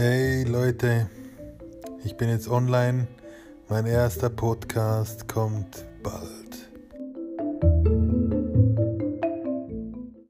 Hey Leute, ich bin jetzt online. Mein erster Podcast kommt bald.